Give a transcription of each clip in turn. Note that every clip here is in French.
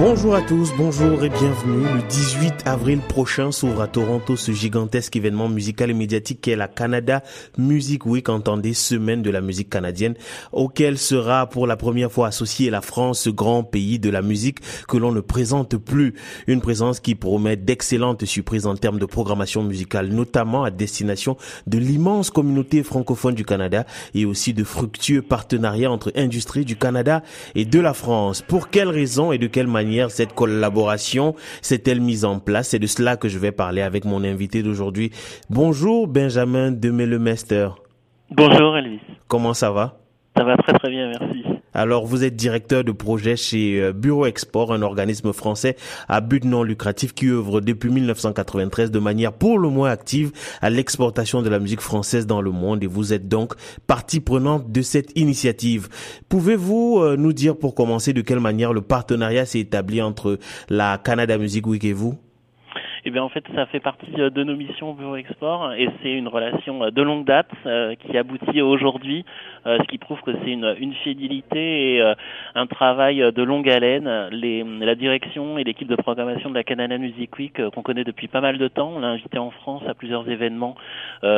Bonjour à tous, bonjour et bienvenue. Le 18 avril prochain s'ouvre à Toronto ce gigantesque événement musical et médiatique qu'est la Canada Music Week, entendez semaine de la musique canadienne, auquel sera pour la première fois associée la France, ce grand pays de la musique que l'on ne présente plus. Une présence qui promet d'excellentes surprises en termes de programmation musicale, notamment à destination de l'immense communauté francophone du Canada et aussi de fructueux partenariats entre industries du Canada et de la France. Pour quelles raisons et de quelle manière cette collaboration s'est-elle mise en place C'est de cela que je vais parler avec mon invité d'aujourd'hui. Bonjour Benjamin Demelemester. Bonjour Elvis. Comment ça va? Ça va très très bien, merci. Alors, vous êtes directeur de projet chez euh, Bureau Export, un organisme français à but non lucratif qui œuvre depuis 1993 de manière pour le moins active à l'exportation de la musique française dans le monde et vous êtes donc partie prenante de cette initiative. Pouvez-vous euh, nous dire pour commencer de quelle manière le partenariat s'est établi entre la Canada Music Week et vous? Eh bien, en fait, ça fait partie euh, de nos missions Bureau Export et c'est une relation euh, de longue date euh, qui aboutit aujourd'hui, ce qui prouve que c'est une, une, fidélité et un travail de longue haleine. Les, la direction et l'équipe de programmation de la Canada Music Week qu'on connaît depuis pas mal de temps, on l'a invité en France à plusieurs événements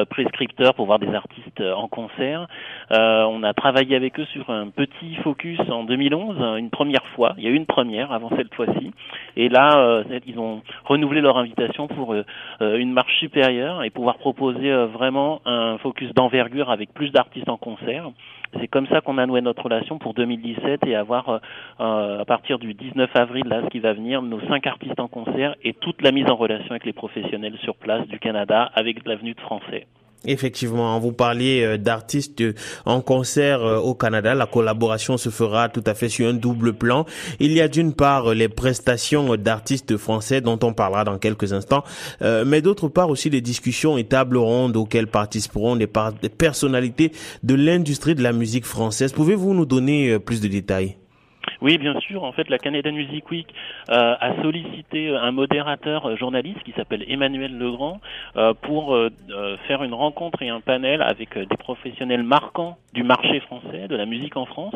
prescripteurs pour voir des artistes en concert. on a travaillé avec eux sur un petit focus en 2011, une première fois. Il y a eu une première avant cette fois-ci. Et là, ils ont renouvelé leur invitation pour euh, euh, une marche supérieure et pouvoir proposer euh, vraiment un focus d'envergure avec plus d'artistes en concert. C'est comme ça qu'on a noué notre relation pour 2017 et avoir à partir du 19 avril là ce qui va venir nos cinq artistes en concert et toute la mise en relation avec les professionnels sur place du Canada avec l'avenue de Français. Effectivement, vous parliez euh, d'artistes en concert euh, au Canada. La collaboration se fera tout à fait sur un double plan. Il y a d'une part les prestations d'artistes français dont on parlera dans quelques instants, euh, mais d'autre part aussi des discussions et tables rondes auxquelles participeront des personnalités de l'industrie de la musique française. Pouvez-vous nous donner plus de détails? Oui, bien sûr. En fait, la Canadian Music Week euh, a sollicité un modérateur euh, journaliste qui s'appelle Emmanuel Legrand euh, pour faire une rencontre et un panel avec des professionnels marquants du marché français, de la musique en France.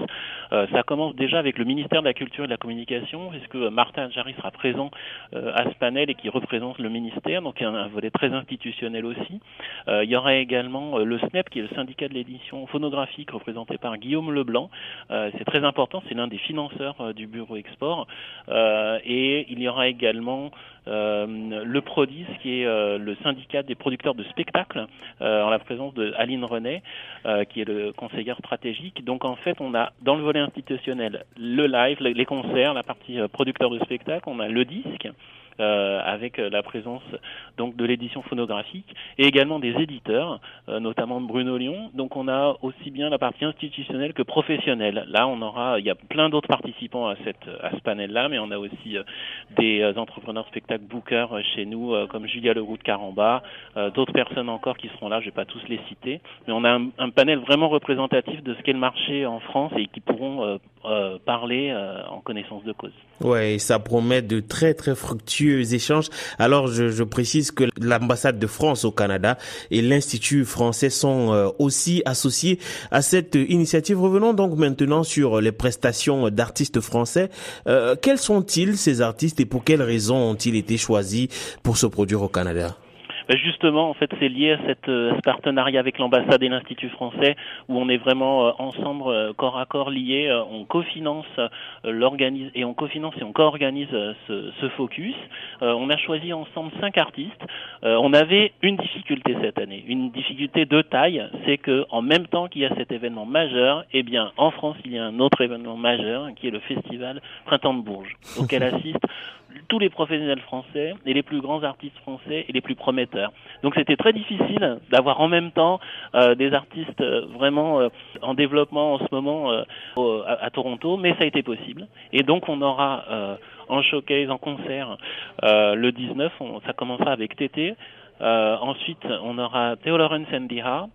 ça commence déjà avec le ministère de la Culture et de la Communication, puisque Martin Jarry sera présent à ce panel et qui représente le ministère, donc il y a un volet très institutionnel aussi. il y aura également le SNEP, qui est le syndicat de l'édition phonographique, représenté par Guillaume Leblanc. c'est très important, c'est l'un des financeurs euh, du bureau export. Euh, et il y aura également le PRODIS, qui est le syndicat des producteurs de spectacles, en la présence de Aline René, qui est le conseillère stratégique. Donc en fait, on a dans le volet institutionnel le live, les concerts, la partie producteur de spectacles, on a le disque, euh, avec euh, la présence donc de l'édition phonographique et également des éditeurs, euh, notamment Bruno Lyon. Donc on a aussi bien la partie institutionnelle que professionnelle. Là, on aura, il y a plein d'autres participants à cette à ce panel-là, mais on a aussi des entrepreneurs spectacles bookers chez nous, comme Julia Leroux de Caramba, d'autres personnes encore qui seront là. Je vais pas tous les citer, mais on a un, un panel vraiment représentatif de ce qu'est le marché en France et qui pourront parler en connaissance de cause. Ouais, ça promet de très très fructueux échanges. Alors je, je précise que l'ambassade de France au Canada et l'Institut français sont euh, aussi associés à cette initiative. Revenons donc maintenant sur les prestations d'artistes français. Euh, quels sont-ils ces artistes et pour quelles raisons ont-ils été choisis pour se produire au Canada? Justement, en fait, c'est lié à, cette, euh, ce partenariat avec l'ambassade et l'Institut français, où on est vraiment euh, ensemble, euh, corps à corps liés. on cofinance l'organise et on cofinance et on co-organise ce, ce, focus. on a choisi ensemble cinq artistes. on avait une difficulté cette année, une difficulté de taille, c'est que en même temps qu'il y a cet événement majeur, eh bien, en France, il y a un autre événement majeur qui est le festival Printemps de Bourges, auquel assistent tous les professionnels français et les plus grands artistes français et les plus prometteurs. Donc c'était très difficile d'avoir en même temps euh, des artistes euh, vraiment euh, en développement en ce moment à, Toronto, mais ça a été possible. Et donc on aura en showcase, en concert, le 19, ça commencera avec Tété. ensuite, on aura Theo and the Hearts,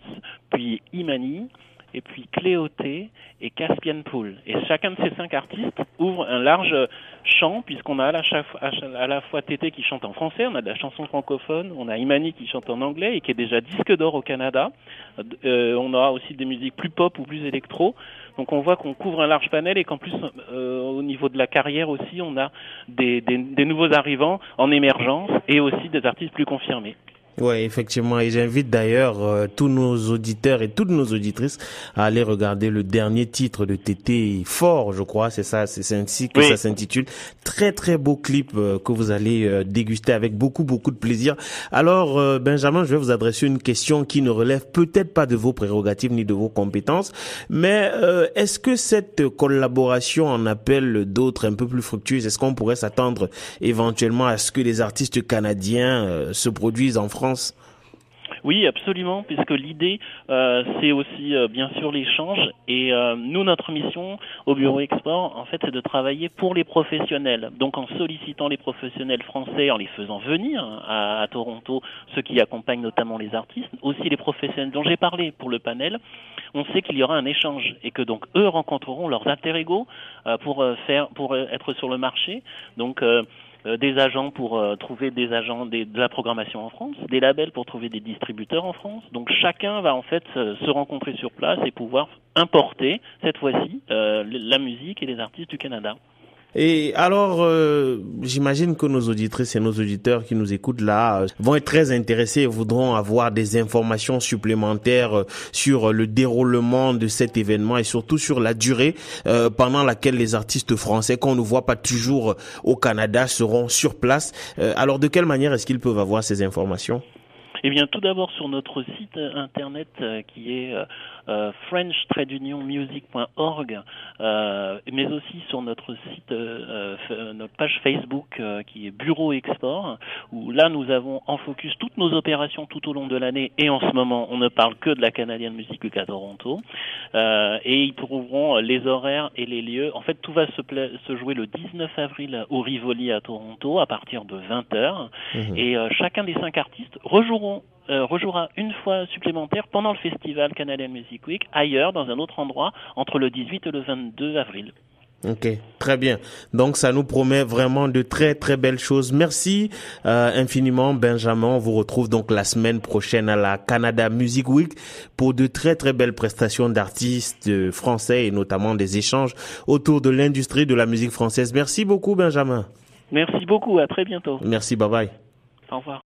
puis Imani, et puis Cléoté et Caspian Pool. Et chacun de ces cinq artistes ouvre un large champ, puisqu'on a à la, fois Tété qui chante en français, on a de la chanson francophone, on a Imani qui chante en anglais et qui est déjà disque d'or au Canada. Euh, on aura aussi des musiques plus pop ou plus électro. Donc on voit qu'on couvre un large panel et qu'en plus euh, au niveau de la carrière aussi, on a des, des, des nouveaux arrivants en émergence et aussi des artistes plus confirmés. Oui, effectivement. Et j'invite d'ailleurs euh, tous nos auditeurs et toutes nos auditrices à aller regarder le dernier titre de Tété Fort, je crois. C'est ça, c'est ainsi que ça s'intitule. Très, très beau clip euh, que vous allez euh, déguster avec beaucoup, beaucoup de plaisir. Alors, Benjamin, je vais vous adresser une question qui ne relève peut-être pas de vos prérogatives ni de vos compétences. Mais est-ce que cette collaboration en appelle d'autres un peu plus fructueuses? Est-ce qu'on pourrait s'attendre éventuellement à ce que les artistes canadiens se produisent en France? Oui, absolument, puisque l'idée, euh, c'est aussi euh, bien sûr l'échange. Et euh, nous, notre mission au Bureau Export, en fait, c'est de travailler pour les professionnels. Donc en sollicitant les professionnels français, en les faisant venir à, Toronto, ceux qui accompagnent notamment les artistes, aussi les professionnels dont j'ai parlé pour le panel, on sait qu'il y aura un échange et que donc eux rencontreront leurs alter ego pour faire, pour être sur le marché. Donc euh, des agents pour euh, trouver des agents de la programmation en France, des labels pour trouver des distributeurs en France. Donc chacun va en fait se rencontrer sur place et pouvoir importer cette fois-ci euh, la musique et les artistes du Canada. Et alors, euh, j'imagine que nos auditrices et nos auditeurs qui nous écoutent là euh, vont être très intéressés et voudront avoir des informations supplémentaires euh, sur le déroulement de cet événement et surtout sur la durée pendant laquelle les artistes français qu'on ne voit pas toujours au Canada seront sur place. alors, de quelle manière est-ce qu'ils peuvent avoir ces informations? Eh bien, tout d'abord sur notre site internet qui est euh, frenchtradeunionmusic.org, euh, mais aussi sur notre site, euh, notre page Facebook qui est Bureau Export, où là nous avons en focus toutes nos opérations tout au long de l'année et en ce moment on ne parle que de la Canadian Music Week à Toronto. et ils trouveront les horaires et les lieux. En fait, tout va se, se jouer le 19 avril au Rivoli à Toronto à partir de 20h. Mhm. Et chacun des cinq artistes rejoueront euh, rejouera une fois supplémentaire pendant le festival Canadian Music Week, ailleurs, dans un autre endroit, entre le 18 et le 22 avril. Ok, très bien. Donc ça nous promet vraiment de très très belles choses. Merci euh, infiniment Benjamin. On vous retrouve donc la semaine prochaine à la Canada Music Week pour de très très belles prestations d'artistes français et notamment des échanges autour de l'industrie de la musique française. Merci beaucoup Benjamin. Merci beaucoup, à très bientôt. Merci, bye bye. Au revoir.